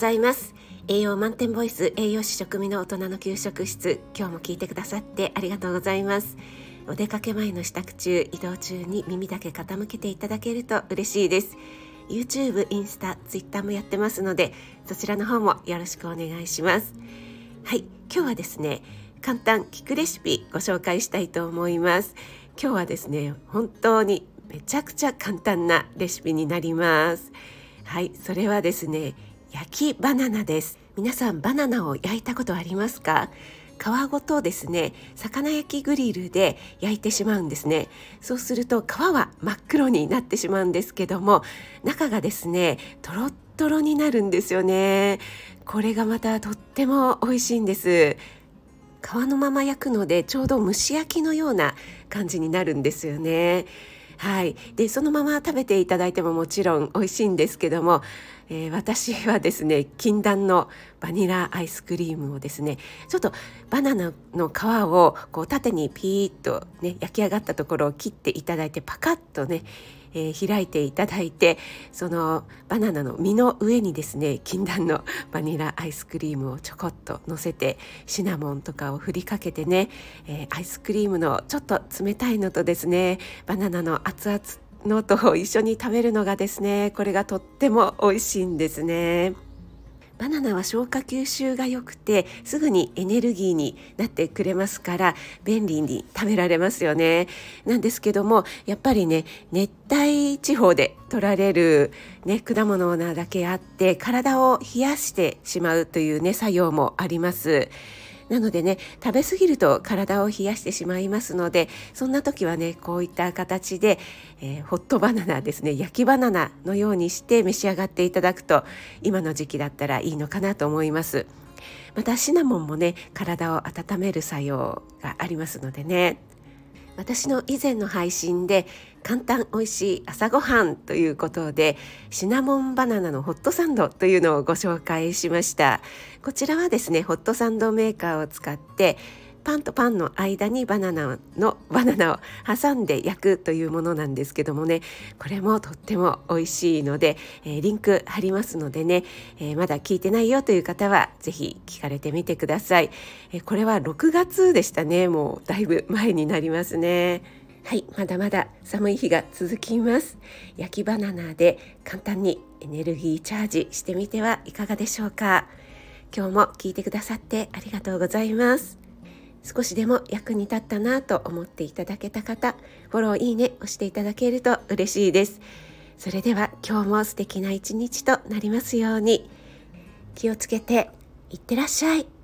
ざいます。栄養満点ボイス栄養士食味の大人の給食室。今日も聞いてくださってありがとうございます。お出かけ前の支度中移動中に耳だけ傾けていただけると嬉しいです。YouTube、インスタ、Twitter もやってますのでそちらの方もよろしくお願いします。はい今日はですね簡単聞くレシピご紹介したいと思います。今日はですね本当にめちゃくちゃ簡単なレシピになります。はいそれはですね焼きバナナです。皆さんバナナを焼いたことありますか？皮ごとですね魚焼きグリルで焼いてしまうんですね。そうすると皮は真っ黒になってしまうんですけども中がですねとろっとろになるんですよね。これがまたとっても美味しいんです。皮のまま焼くのでちょうど蒸し焼きのような感じになるんですよね。はい、でそのまま食べていただいてももちろん美味しいんですけども、えー、私はですね禁断のバニラアイスクリームをですねちょっとバナナの皮をこう縦にピーッとね焼き上がったところを切っていただいてパカッとねえー、開いていただいてそのバナナの実の上にですね禁断のバニラアイスクリームをちょこっと乗せてシナモンとかをふりかけてね、えー、アイスクリームのちょっと冷たいのとですねバナナの熱々のと一緒に食べるのがですねこれがとっても美味しいんですね。バナナは消化吸収が良くてすぐにエネルギーになってくれますから便利に食べられますよね。なんですけどもやっぱりね熱帯地方で取られる、ね、果物なだけあって体を冷やしてしまうというね作用もあります。なのでね食べ過ぎると体を冷やしてしまいますのでそんな時はねこういった形で、えー、ホットバナナですね焼きバナナのようにして召し上がっていただくと今の時期だったらいいのかなと思います。またシナモンもね体を温める作用がありますのでね私の以前の配信で簡単美味しい朝ごはんということでシナモンバナナのホットサンドというのをご紹介しました。こちらはですねホットサンドメーカーを使ってパンとパンの間にバナナのバナナを挟んで焼くというものなんですけどもね。これもとっても美味しいので、えー、リンク貼りますのでね、えー、まだ聞いてないよという方は是非聞かれてみてください、えー、これは6月でしたね。もうだいぶ前になりますね。はいまだまだ寒い日が続きます。焼きバナナで簡単にエネルギーチャージしてみてはいかがでしょうか。今日も聞いてくださってありがとうございます。少しでも役に立ったなと思っていただけた方フォローいいね押していただけると嬉しいです。それでは今日も素敵な一日となりますように。気をつけていってらっしゃい。